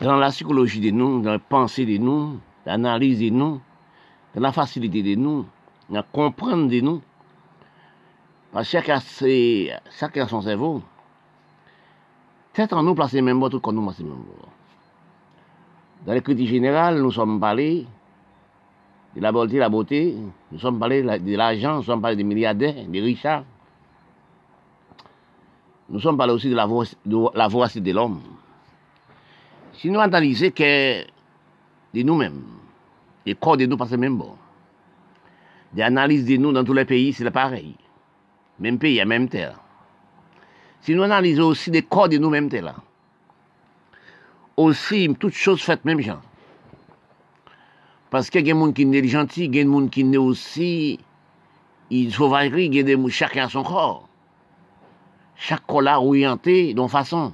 dans la psychologie de nous, dans la pensée de nous, l'analyse de nous, dans la facilité de nous, dans la comprendre de nous. Parce que chacun, a son cerveau. Peut-être en nous placer même tout comme nous placer même Dans les critiques générales, nous sommes parlés de la beauté, la beauté, nous sommes parlés de l'argent, nous sommes parlés des milliardaires, des richards. Nous sommes parlés aussi de la, de la voici de l'homme. Si nous analysons que de nous-mêmes, les corps de nous passent même bon. Des analyses de nous dans tous les pays, c'est pareil. Même pays, même terre. Si nous analysons aussi des corps de nous-mêmes, là, aussi, toutes choses faites même gens. Parce qu'il y a des gens qui sont gentils, il y a des gens qui sont aussi il sauvagerie, il y a des gens chacun a son corps. Chaque corps là orienté d'une façon.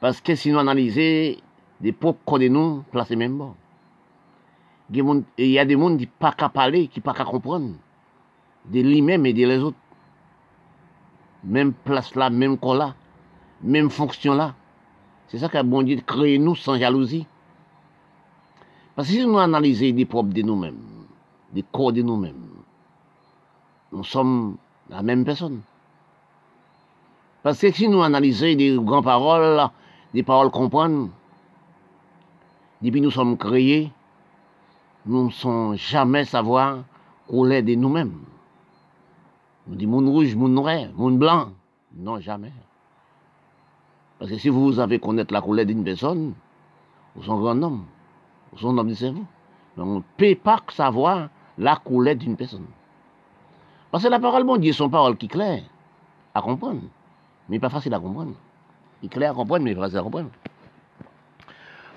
Parce que si nous analysons des propres de nous, placés même bon. Il y a des gens qui ne pas parler, qui ne pas comprendre. De lui-même et de les autres. Même place là, même corps là, même fonction là. C'est ça qu'a bon Dieu créé nous sans jalousie. Parce que si nous analysons des propres de nous-mêmes, des corps de nous-mêmes, nous sommes la même personne. Parce que si nous analysons des grandes paroles, des paroles comprendre, depuis nous sommes créés, nous ne sommes jamais savoir qu'on est de nous-mêmes. On dit monde rouge, monde noir, monde blanc. Non, jamais. Parce que si vous avez connaître la couleur d'une personne, vous êtes un grand homme. Vous êtes un homme de cerveau. Mais on ne peut pas savoir la couleur d'une personne. Parce que la parole, bon Dieu, son parole qui est claire à comprendre. Mais pas facile à comprendre. Il clair à comprendre, pas facile à comprendre.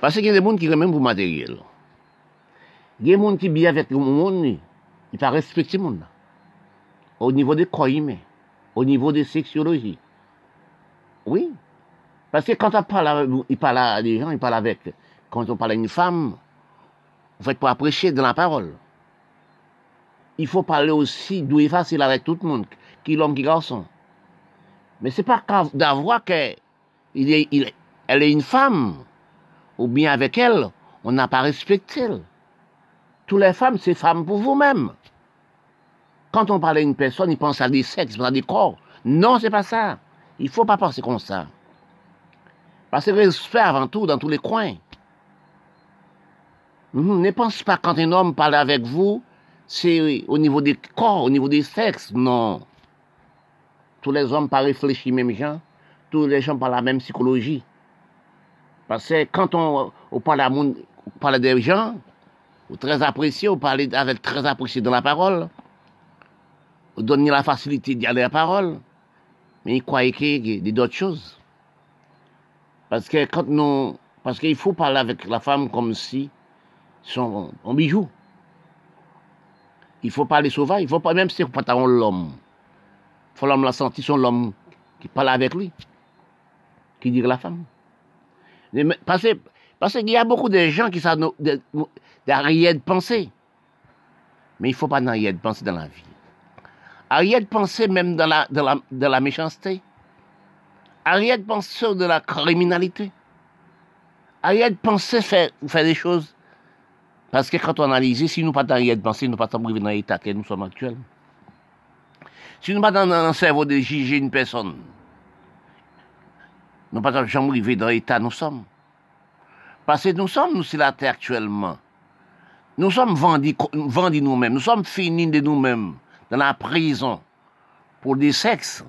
Parce qu'il y a des gens qui même pour matériel. Il y a des gens qui bien avec le monde, ils pas respecter le monde au niveau des humains, au niveau des sexologies. Oui. Parce que quand on parle, il parle à des gens, il parle avec, quand on parle à une femme, en fait, pour apprécier de la parole. Il faut parler aussi d'où est facile avec tout le monde, qui l'homme, qui garçon. Mais c'est pas d'avoir elle est une femme, ou bien avec elle, on n'a pas respecté. Toutes les femmes, c'est femmes pour vous-même. Quand on parle à une personne, il pense à des sexes, à des corps. Non, c'est pas ça. Il ne faut pas penser comme ça. Parce que respect avant tout dans tous les coins. Mhm, ne pense pas quand un homme parle avec vous, c'est au niveau des corps, au niveau des sexes. Non. Tous les hommes pas réfléchis même gens. Tous les gens parlent la même psychologie. Parce que quand on, parle, à, on parle des gens, ou très appréciés, on parle avec très apprécié dans la parole, donner la facilité d'y aller à la parole, mais il croit qu'il y a d'autres choses. Parce que quand nous, parce qu'il faut parler avec la femme comme si son un bijou. Il faut parler sauvage, il faut pas même si c'est pas l'homme. Il faut l'homme la sentir son l'homme qui parle avec lui, qui dit la femme. Parce, qu'il y a beaucoup de gens qui savent d'arrière de penser. Mais il ne faut pas d'arrière de penser dans la vie. Arrête de penser même de la, méchanceté. Arrête de penser de la criminalité. Arrête de penser faire, des choses. Parce que quand on analyse, si nous pas d'arrêt de penser, nous pas arriver dans l'état que nous sommes actuellement. Si nous pas dans le cerveau de juger une personne, nous pas jamais arriver dans l'état nous sommes. Parce que nous sommes, nous, sur la terre actuellement. Nous sommes vendus, vendus nous-mêmes. Nous sommes finis de nous-mêmes dans la prison pour des sexes.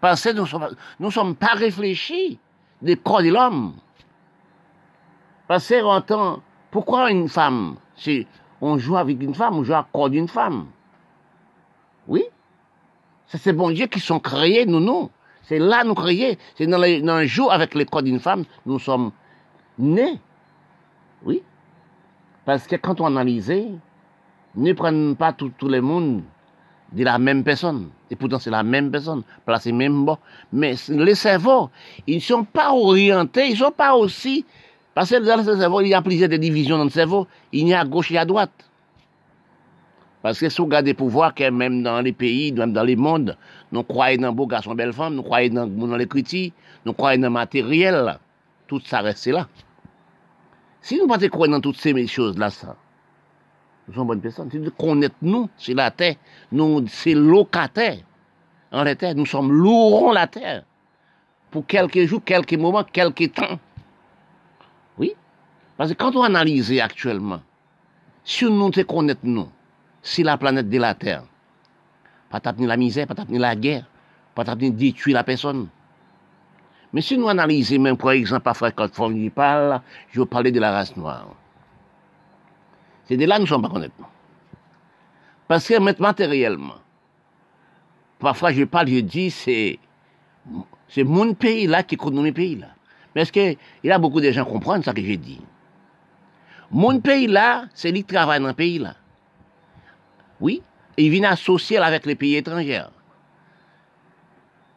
Parce que nous ne sommes, nous sommes pas réfléchis des corps de l'homme. Parce que entend, pourquoi une femme c'est, On joue avec une femme, on joue à corps d'une femme? Oui. C'est ces bons qui sont créés, nous, nous. C'est là nous créés. C'est dans, un jour avec le corps d'une femme, nous sommes nés. Oui. Parce que quand on analysait, ne prennent pas tout, le monde de la même personne. Et pourtant, c'est la même personne, placée même. Mais les cerveaux, ils ne sont pas orientés, ils ne sont pas aussi... Parce que dans le cerveau, il y a plusieurs divisions dans le cerveau. Il y a à gauche et à droite. Parce que si vous regardez pouvoir, que même dans les pays, même dans les mondes, nous croyons dans beaux garçons, belles femmes, nous croyons dans, dans l'écriture, nous croyons dans le matériel, tout ça reste là. Si nous ne pas dans toutes ces choses-là, ça, nous sommes bonnes personnes. Si nous connaissons nous, c'est la terre, nous, c'est locataire en la terre, nous sommes lourds la terre pour quelques jours, quelques moments, quelques temps. Oui, parce que quand on analyse actuellement, si nous te connaissons nous, c'est la planète de la Terre. Pas ni la misère, pas ni la guerre, pas ni détruire la personne. Mais si nous analysons même, par exemple, parfois quand on parle, je parler de la race noire. C'est de là que nous ne sommes pas connaître. Parce que matériellement, parfois je parle, je dis, c'est, c'est mon pays là qui connaît mes pays là. Mais est-ce qu'il y a beaucoup de gens qui comprennent ce que je dis? Mon pays là, c'est lui qui travaille dans le pays là. Oui, il vient associer avec les pays étrangers.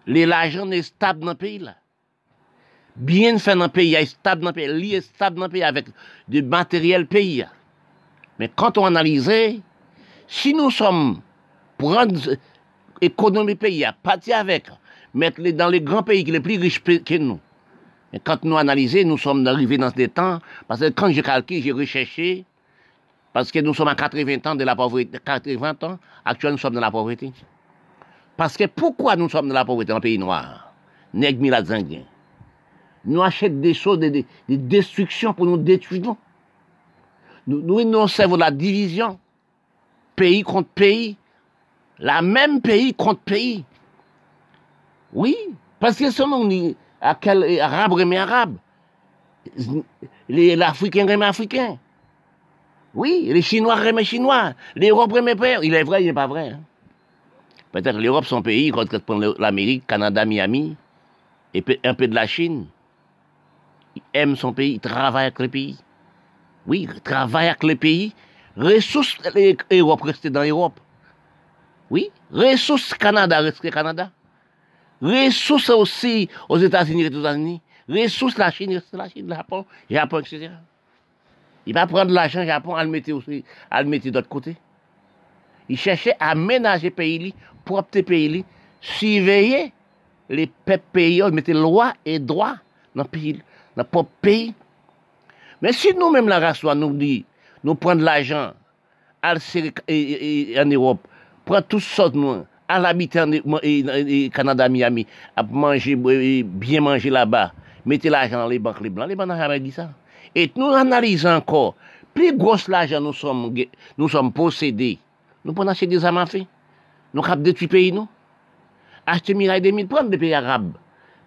L'argent est stable dans le pays là. Bien fait dans le pays, il est stable dans le pays, il est stable dans le pays avec du matériel pays. Mais quand on analyse, si nous sommes prendre économie pays, partir avec, mettre dans les grands pays qui sont les plus riches que nous. Et quand nous analysons, nous sommes arrivés dans ce temps, parce que quand j'ai calculé, j'ai recherché, parce que nous sommes à 80 ans de la pauvreté, 80 ans, actuellement nous sommes dans la pauvreté. Parce que pourquoi nous sommes dans la pauvreté le pays noir? Nous achetons des choses, des, destructions pour nous détruire. Nous, nous, nous servons la division. Pays contre pays. La même pays contre pays. Oui, parce que selon à quel arabe remet arabe. L'Africain remet africain. Oui, les Chinois remet chinois. L'Europe remet père. Il est vrai, il n'est pas vrai. Hein. Peut-être l'Europe, son pays, quand on l'Amérique, Canada, Miami, et un peu de la Chine. Il aime son pays, il travaille avec le pays. Oui, il travaille avec le pays. Ressources l'Europe rester dans l'Europe. Oui, ressources Canada rester Canada. Ressources aussi aux États-Unis aux États-Unis. Ressources la Chine rester la Chine, le Japon, Japon, etc. Il va prendre l'argent Japon, à le mettre aussi, à le mettre d'autre côté. Il cherchait à ménager pays, propre pays, surveiller les peuples pays, mettre loi et droit dans le pays, dans propre pays. Mais si nous-mêmes, la race, nous dit, nous prenons l'argent, à en Europe, prendre toutes sortes nous, à l'habiter en Canada, Miami, à manger, bien manger là-bas, mettez l'argent dans les banques, les blancs, les blancs n'ont jamais dit ça. Et nous analysons encore, plus gros l'argent nous sommes, nous sommes possédés, nous pouvons acheter des armes à feu. Nous avons détruit pays, nous. Acheter miraille des mille, prendre des pays arabes.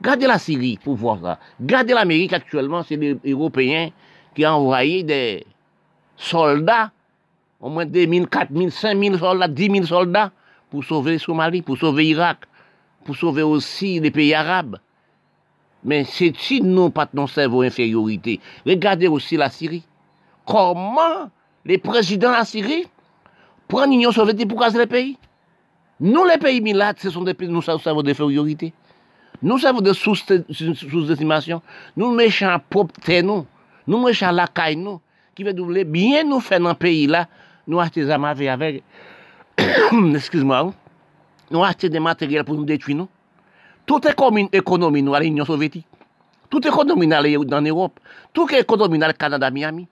Gardez la Syrie pour voir ça. Gardez l'Amérique actuellement, c'est les Européens qui ont envoyé des soldats, au moins 2 000, 4 000, 5 000 soldats, 10 000 soldats, pour sauver Somalie, pour sauver Irak, pour sauver aussi les pays arabes. Men se ti nou pat non servo inferiorite. Regade osi la Siri. Koman le prezident la Siri pren union sovete pou kaze le peyi? Nou le peyi milat se son de peyi nou servo de inferiorite. Nou servo de sous-estimation. Nou mechan popte nou. Nou mechan lakay nou. Ki ve double bien nou fè nan peyi la. Nou achte zama ve avek. Excuse mwa ou. Nou achte de materyel pou nou detwi nou. Toute économie nous l'Union soviétique. Toute économie dans l'Europe. Toute économie dans le Canada, Miami.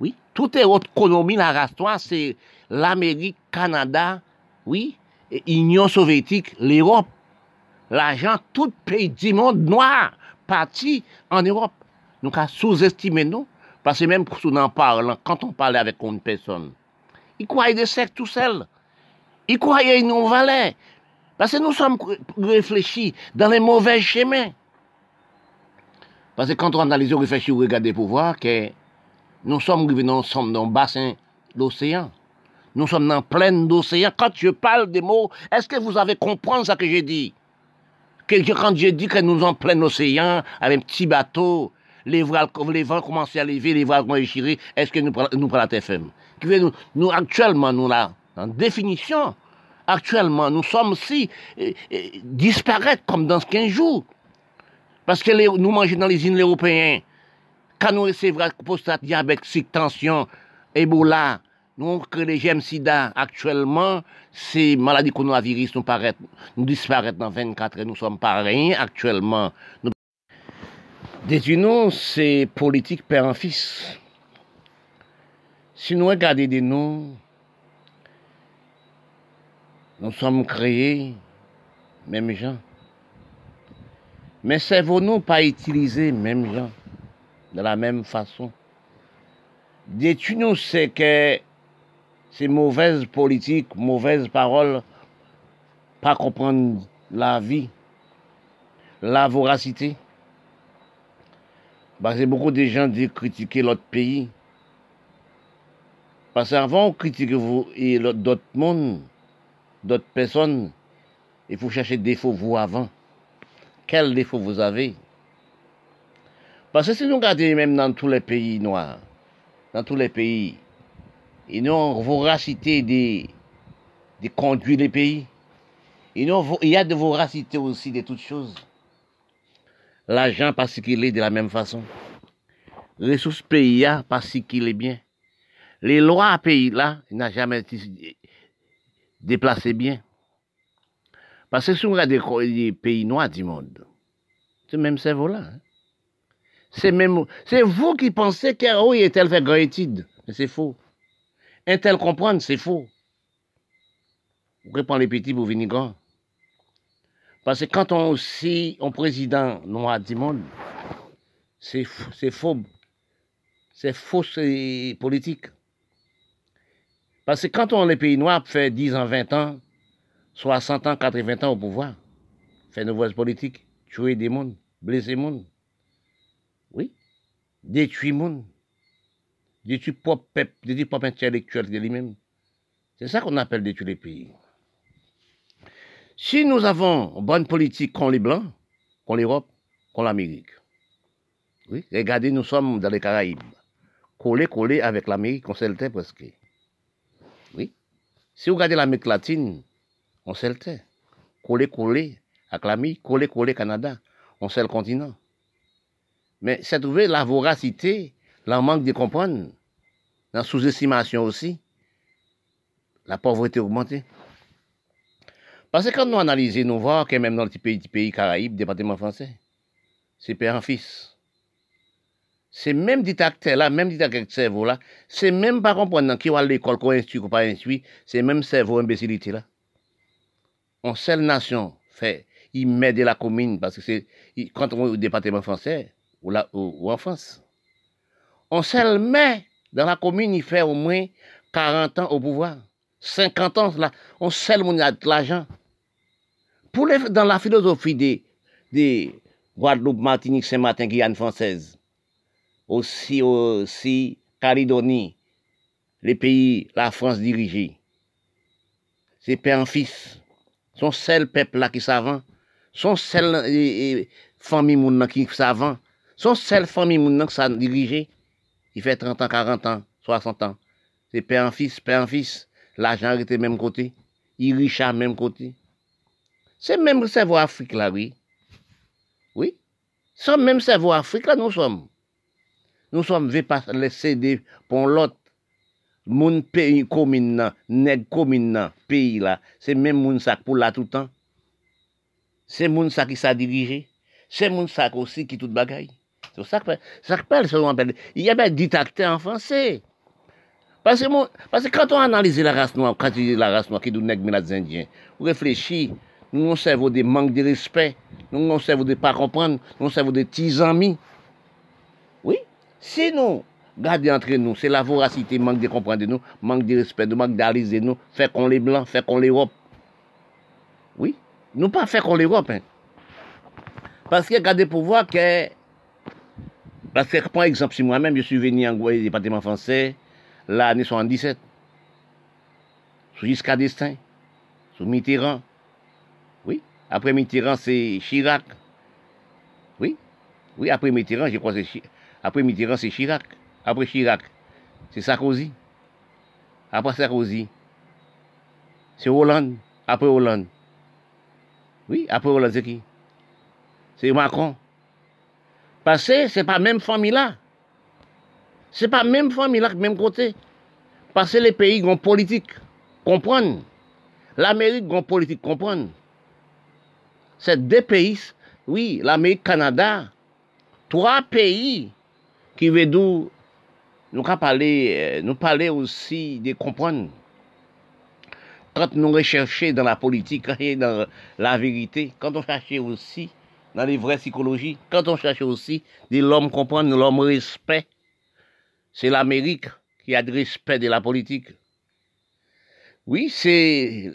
Oui. Toute économie, la race, c'est l'Amérique, Canada, oui, et Union soviétique, l'Europe. L'argent, tout pays du monde noir parti en Europe. Nous avons sous-estimé nous, parce que même en parlant, quand on parlait avec une personne, il croyait des sectes tout seul. Il croyait une valeur. Parce que nous sommes réfléchis dans les mauvais chemins. Parce que quand on analyse, on réfléchit, on regarde pour voir que nous sommes nous dans le bassin d'océan. Nous sommes dans plein d'océan. Quand je parle des mots, est-ce que vous avez compris ce que j'ai dit? Que, quand j'ai dit que nous sommes en plein océan, avec un petit bateau, les vents, les vents commencent à lever, les vents vont déchirer, est-ce que nous prenons la TFM? Nous, nous, actuellement, nous là, en définition, actuellement, nous sommes si euh, euh, disparaître comme dans 15 jours. Parce que nous mangeons dans les îles européennes, quand nous recevons prostate, diabète, tension, Ebola, nous que les gemmes sida actuellement, c'est maladie coronavirus nous paraît, nous disparaît dans 24 et nous sommes pas rien actuellement. Nous... nous c'est politique père en fils. Si nous regardons de nous, nous sommes créés, même gens. Mais savons-nous pas utiliser même gens de la même façon? Détruis-nous, c'est que ces mauvaises politiques, mauvaises paroles, pas comprendre la vie, la voracité? Parce beaucoup de gens disent critiquer l'autre pays. Parce qu'avant, vous et d'autres mondes, d'autres personnes, il faut chercher des défauts vous avant. Quels défauts vous avez? Parce que si nous regardons même dans tous les pays noirs, dans tous les pays, ils ont voracité de, de conduire les pays. il y a de voracité aussi de toutes choses. L'argent parce qu'il est de la même façon. Ressources pays parce qu'il est bien. Les lois pays là, n'a jamais été déplacé bien. Parce que si on regarde les pays noirs du monde, c'est même cerveau-là. Hein. C'est c'est vous qui pensez qu'Héroï est tel fait grand étude. Mais c'est faux. Un tel comprendre, c'est faux. Vous répondez les petits pour. Parce que quand on aussi, on président noir du monde, c'est faux. C'est faux, c'est politique. Parce que quand on les pays noirs fait 10 ans, 20 ans, 60 ans, 80 ans au pouvoir, fait nouvelles politiques, tuer des mondes, blesser des mondes, oui, détruire monde, détruire propre peuple, détruire propre intellectuel de lui-même. C'est ça qu'on appelle détruire les pays. Si nous avons bonne politique contre les Blancs, contre l'Europe, contre l'Amérique, oui, regardez, nous sommes dans les Caraïbes, collés, collés avec l'Amérique, on sait presque. Si vous regardez l'Amérique latine, on sait le terre. Collé avec l'Amérique, collé, collé Canada, on sait le continent. Mais c'est trouvé la voracité, la manque de comprendre, la sous-estimation aussi, la pauvreté augmentée. Parce que quand nous analysons, nous voyons que même dans le pays, pays Caraïbes, département français, c'est père en fils. C'est même dit acteur là, même dit acteur cerveau là, c'est même pas comprendre qui va à l'école, qu'on instruit ou pas instruit, c'est même cerveau imbécilité là. On il met de la commune parce que c'est, quand on est au département français, ou, ou, en France. On seul met dans la commune, il fait au moins 40 ans au pouvoir. 50 ans, là, on a de l'argent. Pour les, dans la philosophie des, des Guadeloupe, Martinique, Saint-Martin, Guyane française, aussi, aussi, Calédonie, les pays, la France dirigée, c'est père en fils. Son seul peuple là qui savant, son seul famille moun qui savant, son seule famille, mon que ça dirigé, il fait 30 ans, 40 ans, 60 ans. C'est père en fils, père en fils. L'argent était même côté. Il riche à même côté. C'est même le cerveau Afrique là, oui. Oui. C'est même cerveau Afrique là, nous sommes. Nous sommes vus par les CD pour l'autre. Mon pays commune, nèg commune, pays là, c'est même mon sac pour là tout le temps. C'est mon sac qui s'est dirigé. C'est mon sac aussi qui tout bagaille. C'est ça que ça appelle, Il y a des dictateurs en français. Parce que, quand on analyse la race noire, quand dis la race noire qui est nègres les indiens, on réfléchit, nous avons cerveau des manques de respect, nous avons cerveau de pas comprendre, nous avons cerveau des petits amis. Si nous gardons entre nous, c'est la voracité, manque de comprendre nous, manque de respect, manque d'analyser nous, fait qu'on les blancs, fait qu'on l'Europe. Oui, nous pas fait qu'on l'Europe. Hein. Parce que regardez pour voir que parce que, par exemple, si moi-même je suis venu en Guadeloupe, département français, l'année 77, sous Giscard d'Estaing, sous Mitterrand, oui. Après Mitterrand, c'est Chirac. Oui. Oui, après Mitterrand, je crois que c'est Après Mitterrand, c'est Chirac. Après Chirac, c'est Sarkozy. Après Sarkozy, c'est Hollande. Après Hollande. Oui, après Hollande, c'est qui? C'est Macron. Parce que ce n'est pas même famille là. Ce n'est pas même famille là, même côté. Parce que les pays ont politique, comprennent. L'Amérique ont politique, comprennent. C'est deux pays, oui, l'Amérique, Canada, trois pays qui veulent nous, parler, euh, nous parler aussi de comprendre. Quand nous recherchons dans la politique et dans la vérité, quand on cherche aussi dans les vraies psychologies, quand on cherche aussi de l'homme comprendre, l'homme respect, c'est l'Amérique qui a du respect de la politique. Oui, c'est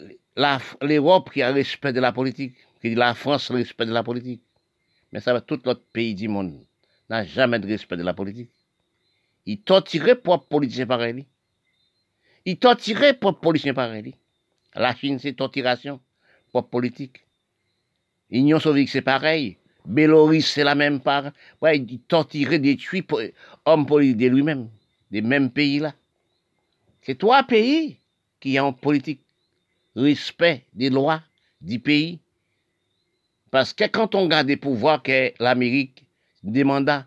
l'Europe qui a respect de la politique, la France respect de la politique. Mais ça va tout l'autre pays du monde n'a jamais de respect de la politique. Il torturait propre politicien pareil. Il torturait propre politicien pareil. La Chine, c'est torturation, propre politique. L'Union soviétique, c'est pareil. Bélorusse, c'est la même part. Ouais, il torturait, détruit hommes politiques de lui-même des mêmes pays-là. C'est trois pays qui ont politique, respect des lois du pays. Parce que quand on garde des pouvoirs que l'Amérique demanda,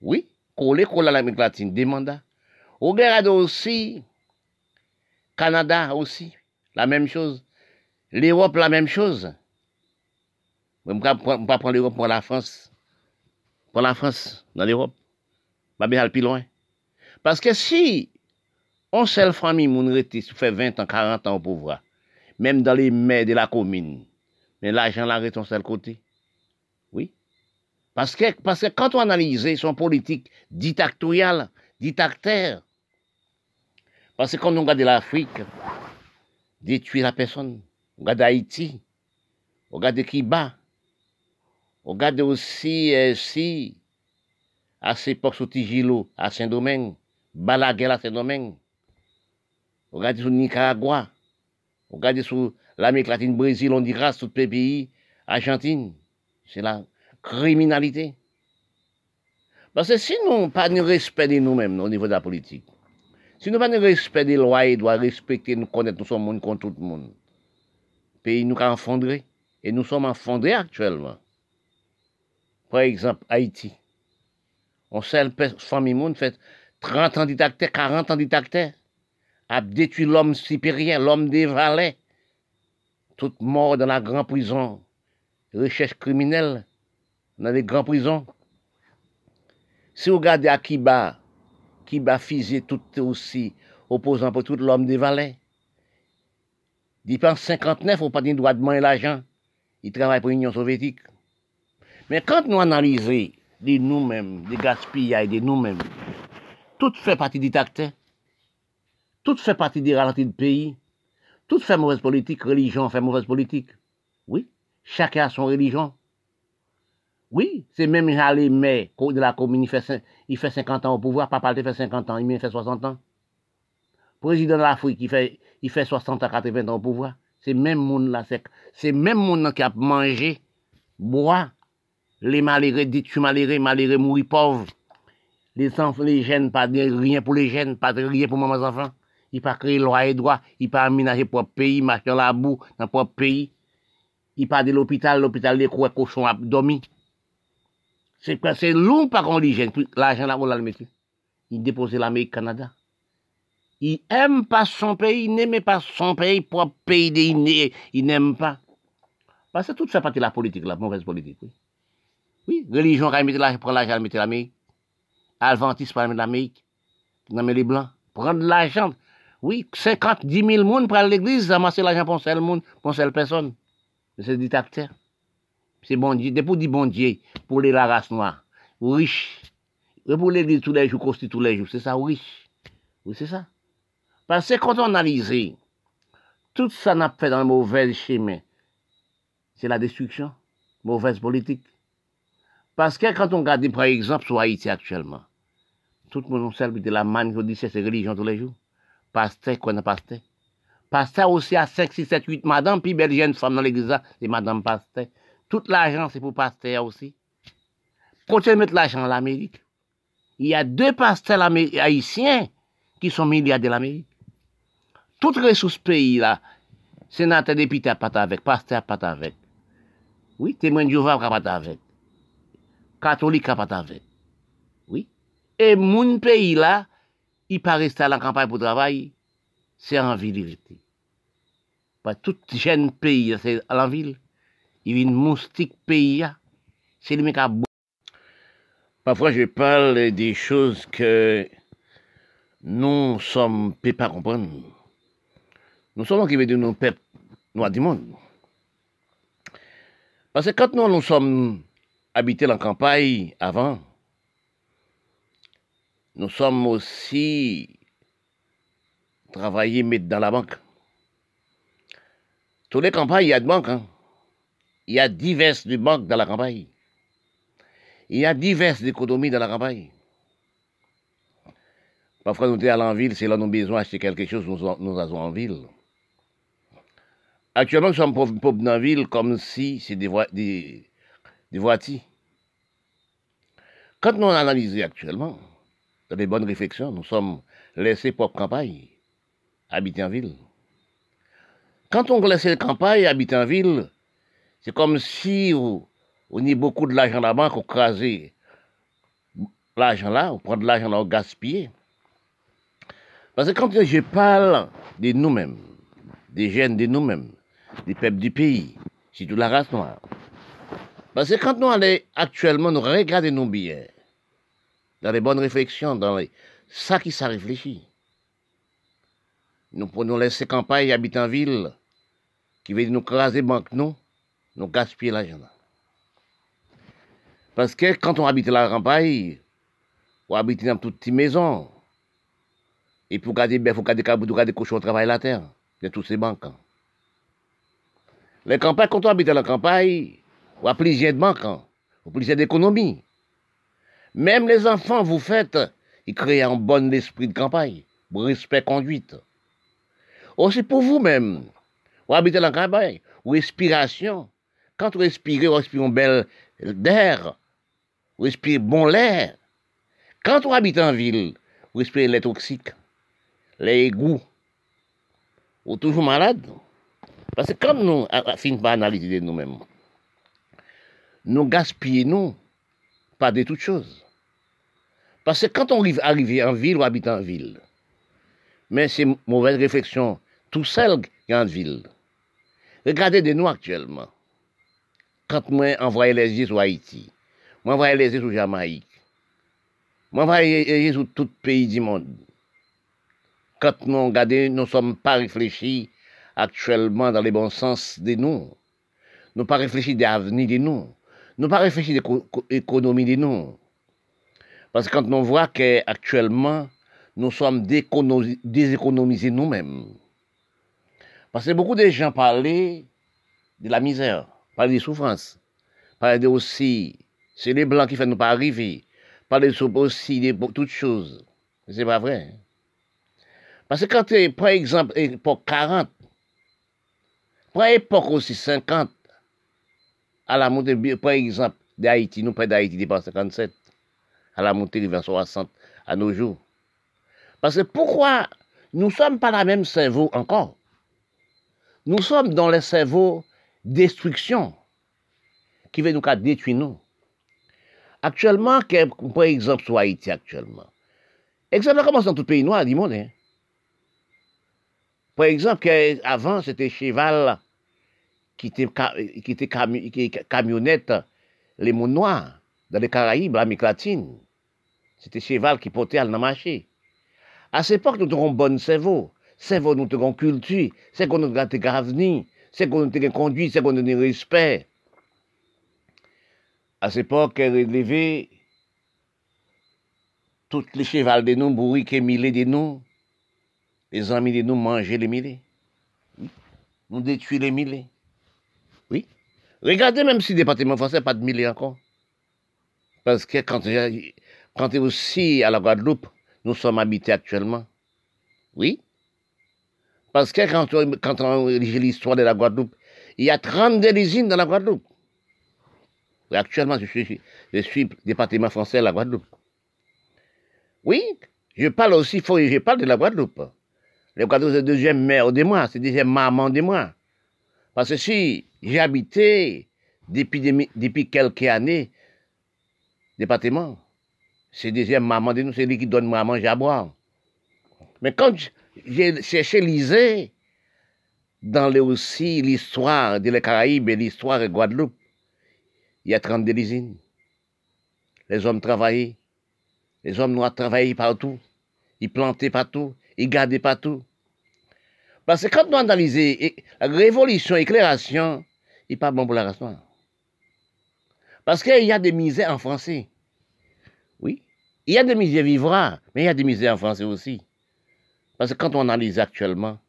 oui, collé collé à l'Amérique latine, demanda. Au regarde aussi, Canada aussi, la même chose. L'Europe, la même chose. Je ne pas prendre l'Europe pour la France. Pour la France, dans l'Europe. Je vais aller plus loin. Parce que si on seule famille, mon fait 20 ans, 40 ans au pouvoir, même dans les maires de la commune, mais l'argent l'arrête en seul côté. Oui. Parce que, parce que quand on analyse son politique dictatoriale, dictateur, parce que quand on regarde l'Afrique, détruire la personne, on regarde Haïti, on regarde Kiba, on regarde aussi, euh, si, à cette époque, sous Tigilo, à Saint-Domingue, Balaguer à Saint-Domingue. Regardez sur Nicaragua. Regardez sur l'Amérique latine, Brésil, Honduras, tout les pays, Argentine. C'est la criminalité. Parce que si nous pas de respect de nous-mêmes au niveau de la politique, si nous pas de respect des lois et doit respecter, nous connaître, nous sommes monde contre tout le monde, le pays nous a enfondré. Et nous sommes enfondrés actuellement. Par exemple, Haïti. On sait famille monde fait 30 ans didactère, 40 ans didactère, a détruit l'homme supérieur, l'homme des valets, tout mort dans la grande prison, recherche criminelle dans les grandes prisons. Si vous regardez à Kiba, Kiba fusé tout aussi opposant pour tout l'homme des valets. Il pense 59, on pas de droit de manger l'argent. Il travaille pour l'Union soviétique. Mais quand nous analysons de nous-mêmes, des gaspillages de nous-mêmes, tout fait partie du tacte. Tout fait partie des ralentis du pays. Tout fait mauvaise politique. Religion fait mauvaise politique. Oui. Chacun a son religion. Oui. C'est même les mais de la commune, il fait, il fait 50 ans au pouvoir. Papa, il fait 50 ans. Il fait 60 ans. Président de l'Afrique, il fait, il fait 60 à 80 ans au pouvoir. C'est même monde là, c'est même monde qui a mangé, boire, les malheureux, dit tu malheureux, malheureux, mourir pauvre. Les enfants, les jeunes, pas de rien pour les jeunes, pas de rien pour maman enfants. Il pas créer loi et droit, il pas aménager propre pays, marcher la boue, dans propre pays. Il pas de l'hôpital, l'hôpital coups cochons a dormi. C'est c'est long par l'hygiène, l'argent là on l'a mettre. Il dépose l'Amérique Canada. Il aime pas son pays, il n'aime pas son pays, propre pays, il, n'aime pas. Parce que tout fait partie de la politique, la mauvaise politique. Oui, oui religion, prend l'argent, mettre l'Amérique. Adventiste pour l'Amérique, non mais les Blancs, prendre l'argent. Oui, 50, 10 000 personnes pour l'église, ramasser l'argent pour seul monde, pour seule personne. C'est dictateur. C'est bon Dieu, depuis dit bon Dieu, pour les la race noire, riche. Et pour l'église tous les jours, constitue tous les jours, c'est ça, riche. Oui, c'est ça. Parce que quand on analyse, tout ça n'a fait dans le mauvais chemin, c'est la destruction, mauvaise politique. Parce que quand on regarde, par exemple, sur Haïti actuellement, tout le monde sait de la manne qui dit c'est religion tous les jours. Pasteur, quoi, pasteur. Pasteur aussi à 5, 6, 7, 8 madame, puis belle femme dans l'église, c'est madame pasteur. Tout l'argent, c'est pour pasteur aussi. Continuez mettre l'argent en l'Amérique. Il y a deux pasteurs haïtiens qui sont milliardaires de l'Amérique. Toutes les ressources pays là, sénateur député pas avec, pasteur pas avec. Oui, témoin de Jéhovah pas avec catholique pas avec. Oui. Et mon pays là, il pas rester à la campagne pour travailler, c'est en ville. Pas tout jeune pays, c'est à la ville. Il y a une moustique pays, c'est le mec à Parfois, je parle des choses que nous sommes pas comprendre. Nous sommes qui veut dire nous peuple noirs du monde. Parce que quand nous, nous sommes habités en campagne avant, nous sommes aussi travaillés dans la banque. Tous les campagnes, il y a de banques. Hein. Il y a diverses banques dans la campagne. Il y a diverses économies dans la campagne. Parfois, nous sommes en ville, c'est là nous avons besoin d'acheter quelque chose, nous, nous allons en ville. Actuellement, nous sommes pauvres, dans la ville comme si c'est des, des, des voitures. Quand nous analysons actuellement, dans des bonnes réflexions, nous sommes laissés pour campagne, habiter en ville. Quand on laisse la campagne, habiter en ville, c'est comme si on, on a beaucoup de l'argent là-bas, qu'on crasait l'argent là, on prend de l'argent là, on gaspille. Parce que quand je parle de nous-mêmes, des jeunes de nous-mêmes, des peuples du pays, surtout la race noire, parce que quand nous allons actuellement, nous regardons nos billets, dans les bonnes réflexions, dans les... ça qui s'est réfléchi. Nous prenons laisser campagne, habiter en ville, qui veut nous craser banque, nous, nous gaspiller l'argent. Parce que quand on habite la campagne, on habite dans toute petite maison. Et pour garder, il faut garder pour garder cochon travail la terre, de toutes ces banques. Les campagnes, quand on habite la campagne, on a plusieurs banques, on a plusieurs d'économies. Même les enfants, vous faites, ils créent un bon esprit de campagne, respect conduite. Aussi pour vous-même, vous habitez la campagne, respiration. Quand vous respirez, vous respirez un bel d'air, respire bon l'air. Quand on habite en ville, respire les toxiques, les égouts. On est toujours malade. Non? Parce que comme nous finissons par analyser nous-mêmes, nous gaspillons pas de toutes choses. Parce que quand on arrive, en ville on habite en ville, mais c'est mauvaise réflexion, tout seul qui est en ville. Regardez de nous actuellement. Quand moi envoyé les yeux sur Haïti, moi envoyé les sur Jamaïque, moi envoyé les sur tout pays du monde. Quand nous regardons, nous ne sommes pas réfléchis actuellement dans le bon sens de nous. Nous pas réfléchis des avenirs de nous. Nous pas réfléchis de l'économie de nous. Parce que quand on voit qu'actuellement, nous sommes déséconomisés nous-mêmes. Parce que beaucoup de gens parlaient de la misère, parlaient des souffrances, parlaient aussi, c'est les blancs qui font nous pas arriver, parlaient aussi de toutes choses. C'est pas vrai. Parce que quand, par exemple, époque 40, par époque aussi 50, à la montée, par exemple, d'Haïti, nous pas d'Haïti, depuis 57 à la montée du 60 à nos jours. Parce que pourquoi nous sommes pas la même cerveau encore? Nous sommes dans le cerveau destruction qui veut nous détruire nous. Actuellement, par exemple, sur Haïti actuellement. Exemple, comment dans tout pays noir du monde. Hein? Par exemple, avant, c'était cheval qui était, qui était camionnette, les mondes noirs, dans les Caraïbes, l'Amérique latine. C'était cheval qui portait à la marché. À cette époque, nous avons bon cerveau. Cerveau, nous avons culture. C'est qu'on nous avons avenir. C'est qu'on nous avons conduit. C'est qu'on nous avons respect. À cette époque, elle relevé toutes les chevals de nous, bourriques et de nous. Les amis de nous mangeaient les millets. Nous détruisons les millets. Oui. Regardez même si le département français n'a pas de millets encore. Parce que quand quand aussi à la Guadeloupe, nous sommes habités actuellement. Oui. Parce que quand on, quand on lit l'histoire de la Guadeloupe, il y a 32 usines dans la Guadeloupe. Actuellement, je suis, je suis département français à la Guadeloupe. Oui, je parle aussi, je parle de la Guadeloupe. La Guadeloupe, c'est la deuxième mère de moi, c'est la deuxième maman de moi. Parce que si j'ai habité depuis, depuis quelques années, département, c'est deuxième maman de nous, c'est lui qui donne moi à manger à boire. Mais quand j'ai cherché lisé dans aussi l'histoire des Caraïbes et l'histoire de Guadeloupe, il y a 32 usines. Les hommes travaillaient. Les hommes noirs travaillaient partout. Ils plantaient partout. Ils gardaient partout. Parce que quand on analyse la révolution, l'éclairation, il n'est pas bon pour la race noire. Parce qu'il y a des misères en français. Oui. Il y a des misères vivra, mais il y a des misères en français aussi. Parce que quand on analyse actuellement,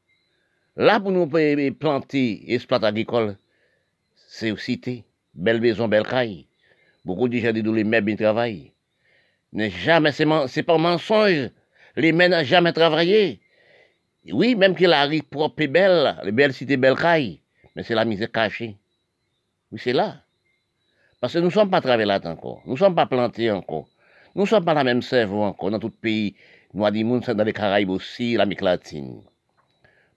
là pour nous planter, exploiter agricole, c'est cité. Belle maison, belle caille. Beaucoup de gens disent les mères bien travaillent. Mais jamais, c'est pas mensonge. Les mères n'ont jamais travaillé. Oui, même qu'il arrive propre et belle, les belles cités, belles cailles. Mais c'est la misère cachée. Oui, c'est là. Parce que nous ne sommes pas travaillés là encore. Nous ne sommes pas plantés encore. Nous ne sommes pas la même cerveau encore dans tout le pays. Nous avons dans les Caraïbes aussi, l'Amérique latine.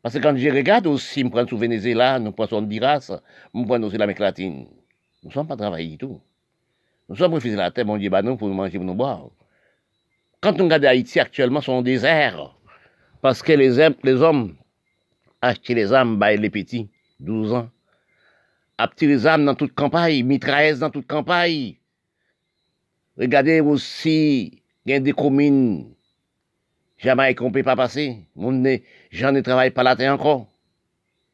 Parce que quand je regarde aussi, je prends sous Venezuela, nous prenons Honduras, nous prenons aussi l'Amérique latine. Nous ne sommes pas travaillés du tout. Nous sommes refusés la terre, mon Dieu, bah pour nous manger, pour nous boire. Quand on regarde Haïti actuellement, c'est un désert. Parce que les, hommes achètent les âmes, bah, les petits, 12 ans à les âmes dans toute campagne, mitrailleuses dans toute campagne. Regardez aussi, il y a des communes, jamais qu'on ne peut pas passer. J'en ai travaillé pas la terre encore.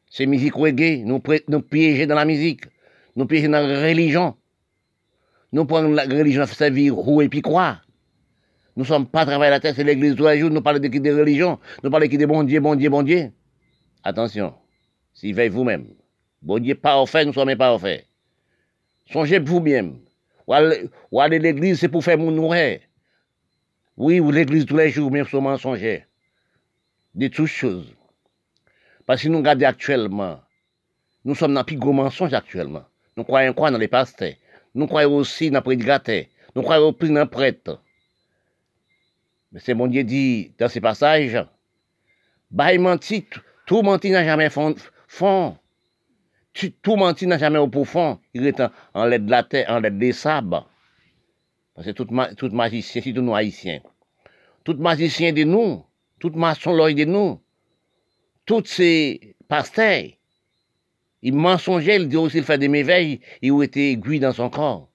C'est musique reggae, nous, nous dans la musique, nous dans la religion. Nous prenons la religion à servir roue et puis croire. Nous ne sommes pas travaillés la terre, c'est l'église tous les jours, nous parlons de qui de religion, nous parlons de qui de bon Dieu, bon Dieu, bon Dieu. Attention, s'y veille vous-même. Bon Dieu parfait, nous sommes parfaits. Songez vous-même. Ou aller à l'église, c'est pour faire mon nourrir. Oui, ou l'église tous les jours, nous sommes mensongers. De toutes choses. Parce que nous regardons actuellement, nous sommes dans le plus gros mensonge actuellement. Nous croyons quoi dans les pasteurs Nous croyons aussi dans les prédicateurs. Nous croyons plus dans les prêtres. Mais c'est mon Dieu dit dans ces passages, bah, menti, tout menti n'a jamais fond tout menti n'a jamais au profond, il est en, l'aide de la terre, en l'aide des sables. Parce que tout, tout magicien, surtout nous haïtiens, tout magicien de nous, tout maçon de nous, tous ces pasteurs, ils mensonger, ils disent aussi, il fait des méveilles, il ont été aiguilles dans son corps,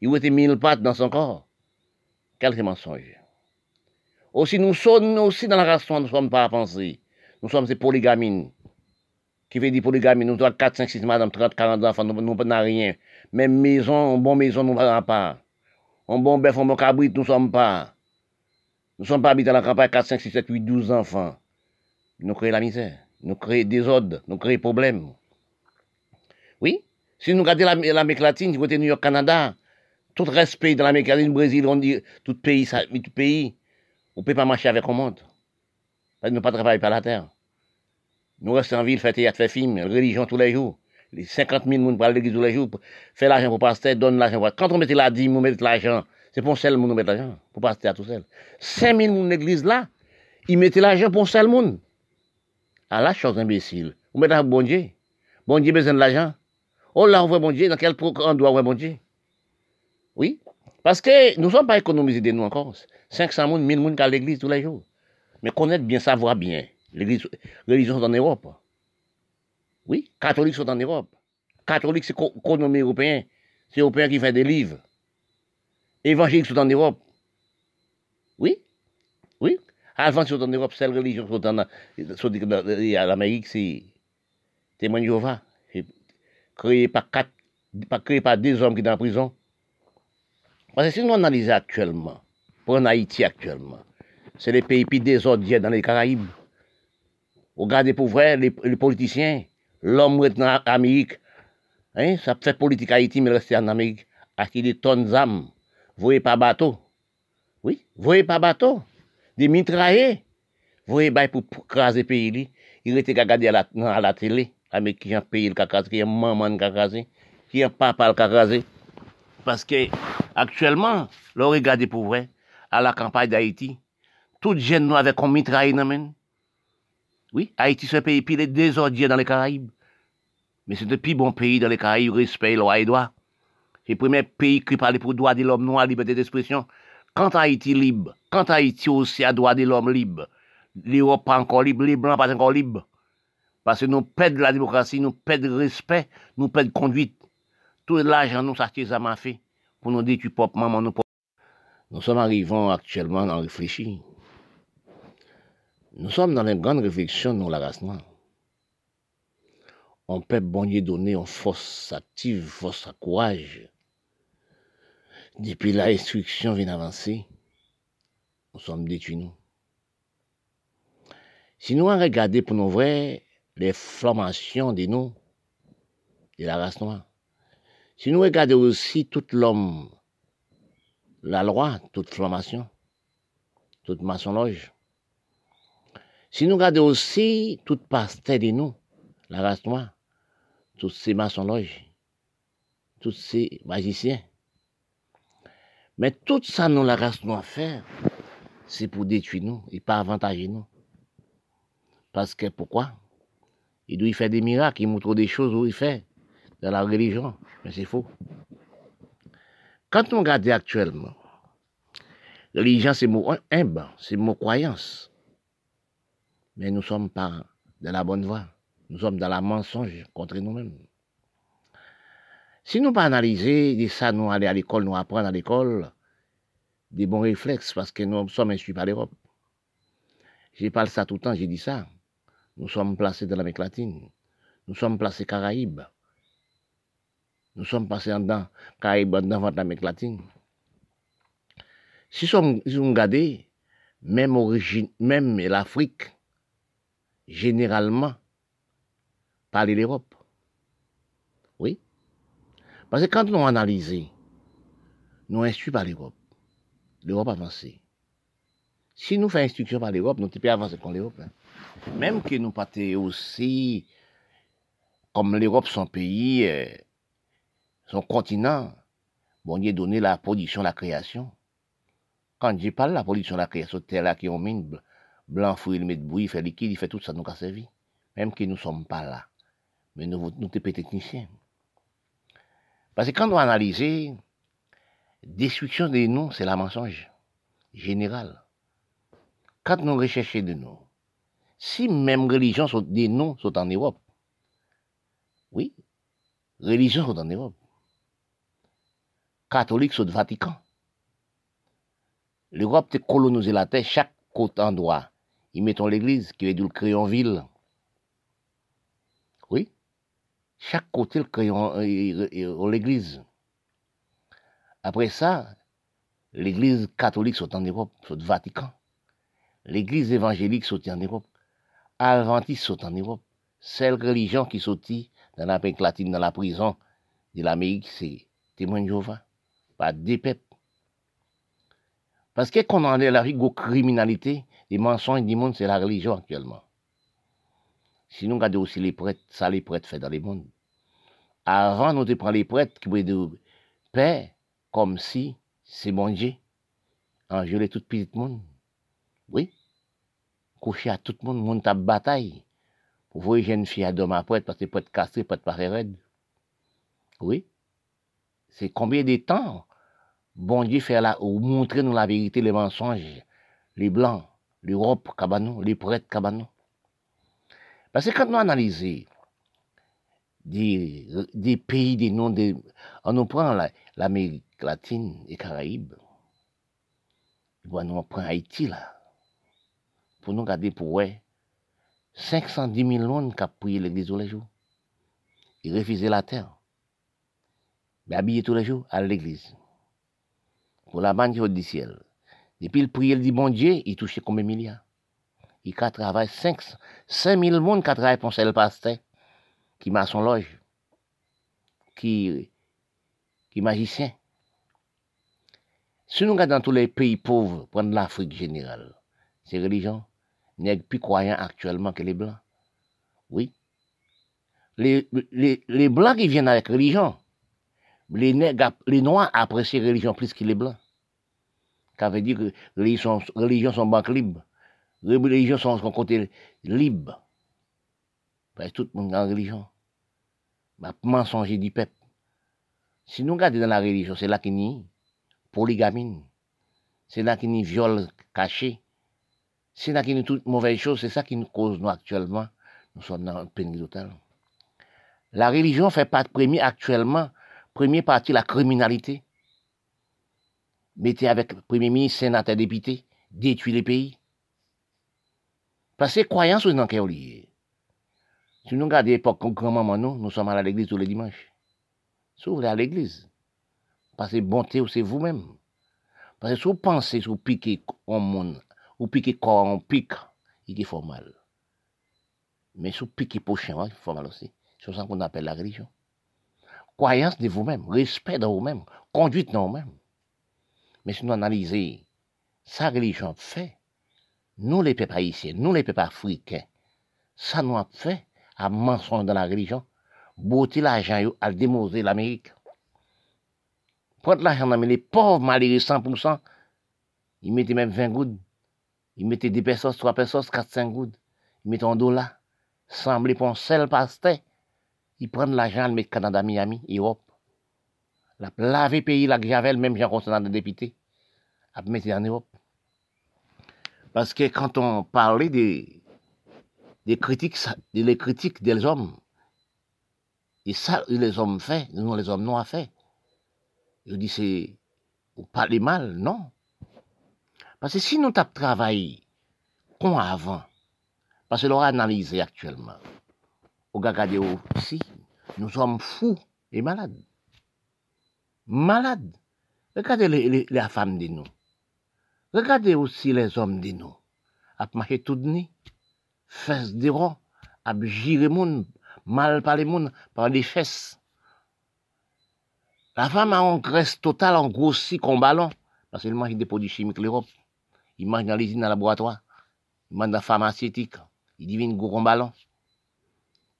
il ont été mille pattes dans son corps. Quelques mensonges. Aussi, nous sommes aussi dans la race, nous ne sommes pas à penser. Nous sommes ces polygamines qui veut dire polygamie, nous avons 4, 5, 6 madame, 30, 40 enfants, nous n'avons rien. Même maison, une bonne maison, nous n'avons pas. Un bon bœuf, un bon cabrit, nous ne sommes pas. Nous ne sommes pas habitants dans la campagne, 4, 5, 6, 7, 8, 12 enfants. Nous créons la misère, nous créons des ordres, nous créons des problèmes. Oui, si nous regardons l'Amérique latine, côté New York, Canada, tout respect dans l'Amérique latine, Brésil, on dit tout pays, tout pays, on ne peut pas marcher avec un monde. Parce ne pas travailler par la terre. Nous restons en ville, faire théâtre, faire film, religion tous les jours. Les 50 000 personnes parlent l'église tous les jours, faire l'argent pour pasteur, donne l'argent pour... Quand on mettait la dîme, on mettait l'argent, c'est pour seul monde, on met l'argent, pour pasteur tout seul. 5 000 personnes l'église là, ils mettaient l'argent pour seul monde. Ah, la chose imbécile. On met l'argent bon Dieu. Bon Dieu besoin de l'argent. On voit bon Dieu, dans quel endroit on voit bon Dieu? Oui. Parce que nous ne sommes pas économisés de nous encore. 500 personnes, 1000 personnes à l'église tous les jours. Mais connaître bien, savoir bien. Les religions sont en Europe. Oui, catholiques sont en Europe. Catholiques, c'est économie européen. C'est européen qui fait des livres. Évangéliques sont en Europe. Oui, oui. Avant, sont en Europe, celles religions sont en à l'Amérique, c'est témoin de Jéhovah. Créé par quatre, pas créé par deux hommes qui sont en prison. Parce que si nous analysons actuellement, pour Haïti actuellement, c'est les pays plus désordres dans les Caraïbes. Regardez pour vrai, les, politiciens, l'homme est en Amérique. Hein, ça fait politique Haïti, mais rester en Amérique. Acheter des tonnes d'âmes. Voyez pas bateau. Oui, voyez pas bateau. Des mitraillés. Voyez pas pour, craser pays. Il était regardé à la, à la télé. Avec qui a payé le cacasé, qui a maman le cacasé, qui a papa le cacasé. Parce que, actuellement, le regardez pour vrai, à la campagne d'Haïti, tout jeunes nous avec un mitraille oui, Haïti, c'est un pays pile désordre dans les Caraïbes. Mais c'est un plus bon pays dans les Caraïbes, respect, loi et droit. C'est le premier pays qui parle pour droit de l'homme noir, liberté d'expression. Quand Haïti libre, quand Haïti aussi a droit de l'homme libre, l'Europe pas encore libre, les Blancs pas encore libres. Parce que nous perdons la démocratie, nous perdons le respect, nous perdons la conduite. Tout l'argent, nous, ça, ça m'a fait pour nous détruire propre maman, nous Nous sommes arrivés actuellement à réfléchir. Nous sommes dans une grande réflexion dans la. On peut bon donner une force active, force à courage. Depuis la instruction vient avancer, nous sommes détruits, nous. Si nous regardons pour nous voir les formations de nous, de la race noire, si nous regardons aussi tout l'homme, la loi, toute formation, toute maçonloge, si nous regardons aussi toute pasteur de nous, la race noire, tous ces maçonloges, tous ces magiciens, mais tout ça, nous, la race noire, faire, c'est pour détruire nous et pas avantager nous. Parce que pourquoi? Il doit y faire des miracles, il montre des choses où il fait dans la religion, mais c'est faux. Quand on regarde actuellement, religion c'est mot humble, c'est mot croyance. Mais nous ne sommes pas dans la bonne voie. Nous sommes dans la mensonge contre nous-mêmes. Si nous pas analyser ça, nous aller à l'école, nous apprendre à l'école des bons réflexes parce que nous sommes instruits par l'Europe. J'ai parlé ça tout le temps, j'ai dit ça. Nous sommes placés dans l'Amérique latine. Nous sommes placés Caraïbes. Nous sommes passés en dedans, Caraïbes, dans l'Amérique latine. Si nous regardons, même, l'Afrique, généralement, parle l'Europe. Oui. Parce que quand nous analysons, nous instruits par l'Europe. L'Europe avance. Si nous faisons instruction par l'Europe, nous ne pouvons avancer comme l'Europe. Hein. Même que nous partons aussi, comme l'Europe, son pays, euh, son continent, bon, il donné la production, la création. Quand je parle de la production, la création, terre là qui ont mine, blanc, fouille, il met de il fait liquide, il fait tout ça, nous a servi. Même que nous ne sommes pas là. Mais nous, nous sommes techniciens. Parce que quand nous analysons, destruction des noms, c'est la mensonge général. Quand nous recherchons des noms, si même religion sont des noms sont en Europe, oui, religions sont en Europe. Catholiques sont au Vatican. L'Europe a colonisé la terre, chaque côté endroit. Ils mettent l'église qui est du ville. Oui. Chaque côté, le euh, euh, l'église. Après ça, l'église catholique sont en Europe, sont Vatican. L'église évangélique sont en Europe. Adventistes sont en Europe. Celle religion qui sortit dans l'Amérique latine, dans la prison de l'Amérique, c'est témoin de Jéhovah. Pas des peuples. Parce que qu'on en est la criminalité, les mensonges du monde, c'est la religion actuellement. Si nous regardons aussi les prêtres, ça les prêtres fait dans les mondes. Avant, nous prendre les prêtres qui voulaient de paix, comme si c'est bon Dieu. Enjouler tout petit monde. Oui coucher à tout le monde, monde tape bataille. Pour voir une jeune fille à demain après, parce que peut être cassée, peut être pas raide. Oui. C'est combien de temps, bon Dieu fait là, ou montrer nous la vérité, les mensonges, les blancs, l'Europe, cabanon, les prêtres, cabanon. Parce que quand nous analysons des, des pays, des noms, des, on nous prend l'Amérique latine et Caraïbes, on nous prend Haïti là pour nous garder pour ouais, 510 000 personnes qui ont prié l'église tous les jours. Ils refusaient la terre. Mais habillés tous les jours à l'église. Pour la manne du ciel. Depuis le prier, il dit bon Dieu, il touchait combien de milliards? Il a travaillé 5, 5 000 personnes qui travaillé pour le pasteur, qui m'a son loge, qui, qui magicien. Si nous regardons tous les pays pauvres, prendre l'Afrique générale, c'est religion, n'est plus croyants actuellement que les Blancs. Oui. Les, les, Blancs qui viennent avec religion, les, les Noirs apprécient religion plus que les Blancs. Ça veut dire que les religions sont banques libres. Les religions sont son côté libre. Parce que tout le monde a religion. Mais mensonger du peuple. Si nous regardons dans la religion, c'est là qu'il y a polygamine. C'est là qu'il y a viol caché. Si avons toute mauvaise chose, c'est ça qui nous cause, nous, actuellement. Nous sommes dans un pénurie totale. La religion fait pas de premier actuellement. Premier parti, la criminalité. Mettez avec premier ministre, sénateur, député, détruire les pays. Parce que croyance, c'est dans quel lié. Si nous regardons l'époque, grand-maman, nous, nous sommes à l'église tous les dimanches. S'ouvrez à l'église. Parce que bonté, c'est vous-même. Parce que si vous pensez, si vous piquez en monde, ou piquez corps en pique, il fait mal. Mais si vous piquez prochain, il fait mal aussi. C'est ça qu'on appelle la religion. Croyance de vous-même, respect de vous-même, conduite de vous-même. Mais si nous analysons sa religion fait, nous les peuples haïtiens, nous les peuples africains, ça nous a fait à mensonge dans la religion, beauté l'argent à démoser l'Amérique. Prendre l'argent dans les pauvres malheureux 100%, ils mettaient même 20 gouttes. Ils mettaient 10 pesos, 3 pesos, 4, 5 gouttes. Ils mettaient un dollar. Semblait pour un seul pasteur. Ils prennent l'argent, ils mettent Canada, Miami, Europe. La laver pays, la Javel, même Jean Constant de député. À mettre en Europe. Parce que quand on parlait des, des critiques, des critiques des hommes, et ça, les hommes fait, nous, les hommes non fait. Je dis, c'est, ou parler mal, non. Parce que si nous avons travaillé comme avant, parce que l'on a analysé actuellement, au regardez aussi, nous sommes fous et malades. Malades. Regardez les, femmes de nous. Regardez aussi les hommes de nous. À marcher tout de nuit, fesses de rond, à girer mal par les par les fesses. La femme a une graisse totale, en grossi comme ballon, parce qu'elle mange des produits chimiques l'Europe. Il mange dans l'usine, dans le laboratoire. Il mange dans la pharmaceutique. Il devient gros ballon.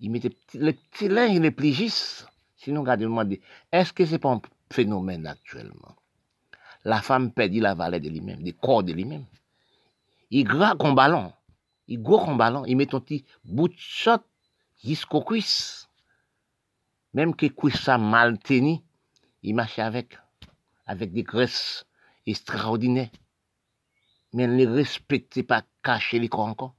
Il met les petits linges, les pligis. Sinon, regardez, est-ce que c'est pas un phénomène actuellement? La femme perdit la valeur de lui-même, des corps de lui-même. Il gras comme ballon. Il gros comme ballon. Il met un petit bout de shot jusqu'aux cuisses. Même que cuisses ça mal tenu, il marche avec, avec des graisses extraordinaires. Mais ne respectait pas cacher les corps encore.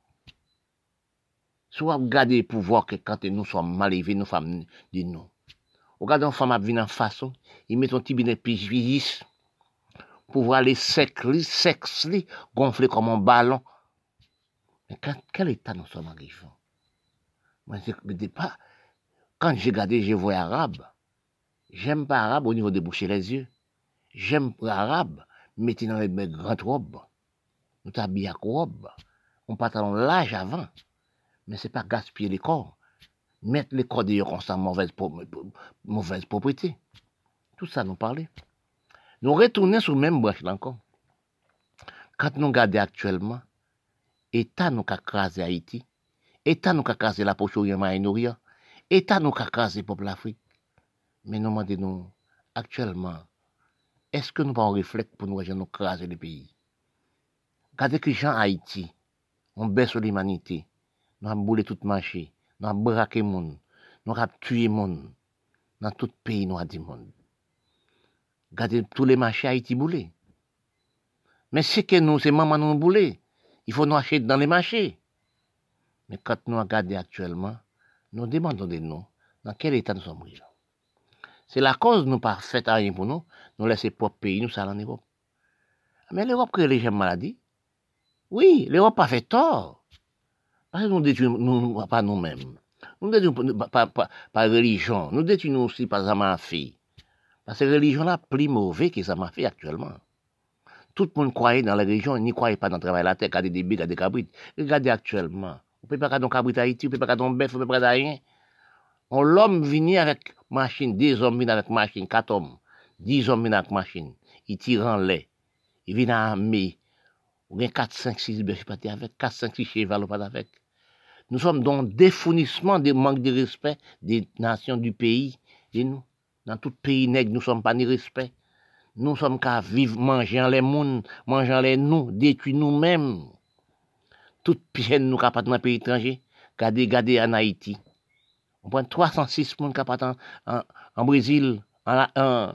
Soit regarder pour voir que quand nous sommes mal élevés, nous femmes de nous. Regardez une femme qui vient en façon, il met son petit binet puis pour voir les sexes, sexe gonfler comme un ballon. Mais quel état nous sommes arrivés? Moi, je pas. Quand j'ai regardé, j'ai vu arabe. J'aime pas arabe au niveau de boucher les yeux. J'aime arabe, mettez dans les grandes robes. Nous t'habillons à robe. On pantalon l'âge avant. Mais c'est pas gaspiller les corps. Mettre les corps d'ailleurs comme ça, mauvaise, mauvaise propriété. Tout ça nous parlait. Nous retournons sur le même brèche là encore. Quand nous regardons actuellement, État nous a crasé Haïti, État nous a crasé la poche orient État nous a crasé le peuple Afrique. Mais nous demandons actuellement, est-ce que nous pas réfléchir pour nous nous craser le pays? Que gens Haïti, on baisse l'humanité, nous avons boulé tout marché, nous avons braqué monde, nous avons tué monde. Dans tout pays, nous avons dit monde. Regardez tous les marchés Haïti boulés. Mais c'est que nous, c'est maman nous boulé. Il faut nous acheter dans les marchés. Mais quand nous regardons actuellement, nous demandons de nous, dans quel état nous sommes C'est la cause nous pas fait rien pour nous, nous laisser propre pays, nous allons en Europe. Mais l'Europe crée les gens maladies. Oui, l'Europe pas fait tort. Parce que nous détruisons pas nous-mêmes. Nous détruisons pas, pas, religion. Nous détruisons aussi par fait. Parce que la religion là plus mauvais que ça m'a fait actuellement. Tout le monde croyait dans la religion, n'y croyait pas dans le travail de la terre, des bébés, des cabrites. Regardez actuellement. On peut pas faire un cabrit Haïti, on peut pas faire un bœuf, on peut pas rien. On l'homme vient avec machine, des hommes viennent avec machine, quatre hommes, dix hommes viennent avec machine. Ils tirent en lait. Ils viennent à armer. Ou bien 4, 5, 6 bœufs pas avec, 4, 5, 6 cheval pas avec. Nous sommes dans le défournissement des manques de respect des nations du pays. Et nous, dans tout pays nègre, nous sommes pas ni respect. Nous sommes qu'à vivre, mangeant les mouns, mangeant les nous, détruire nous-mêmes. Toute piène nous capable dans un pays étranger. Gardez, gardez en Haïti. On prend 306 monde capable en, en, Brésil, en, en,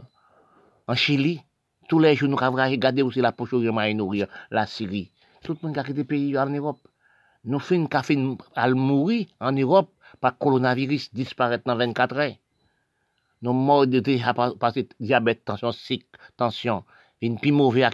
en Chili tous les jours, nous avons regardé aussi la poche au la Syrie. tout le monde a quitté le pays en Europe. Nous faisons fin à mourir en Europe par coronavirus disparaître dans 24 heures. Nous morts de diabète, tension, cycle, tension, une plus mauvaise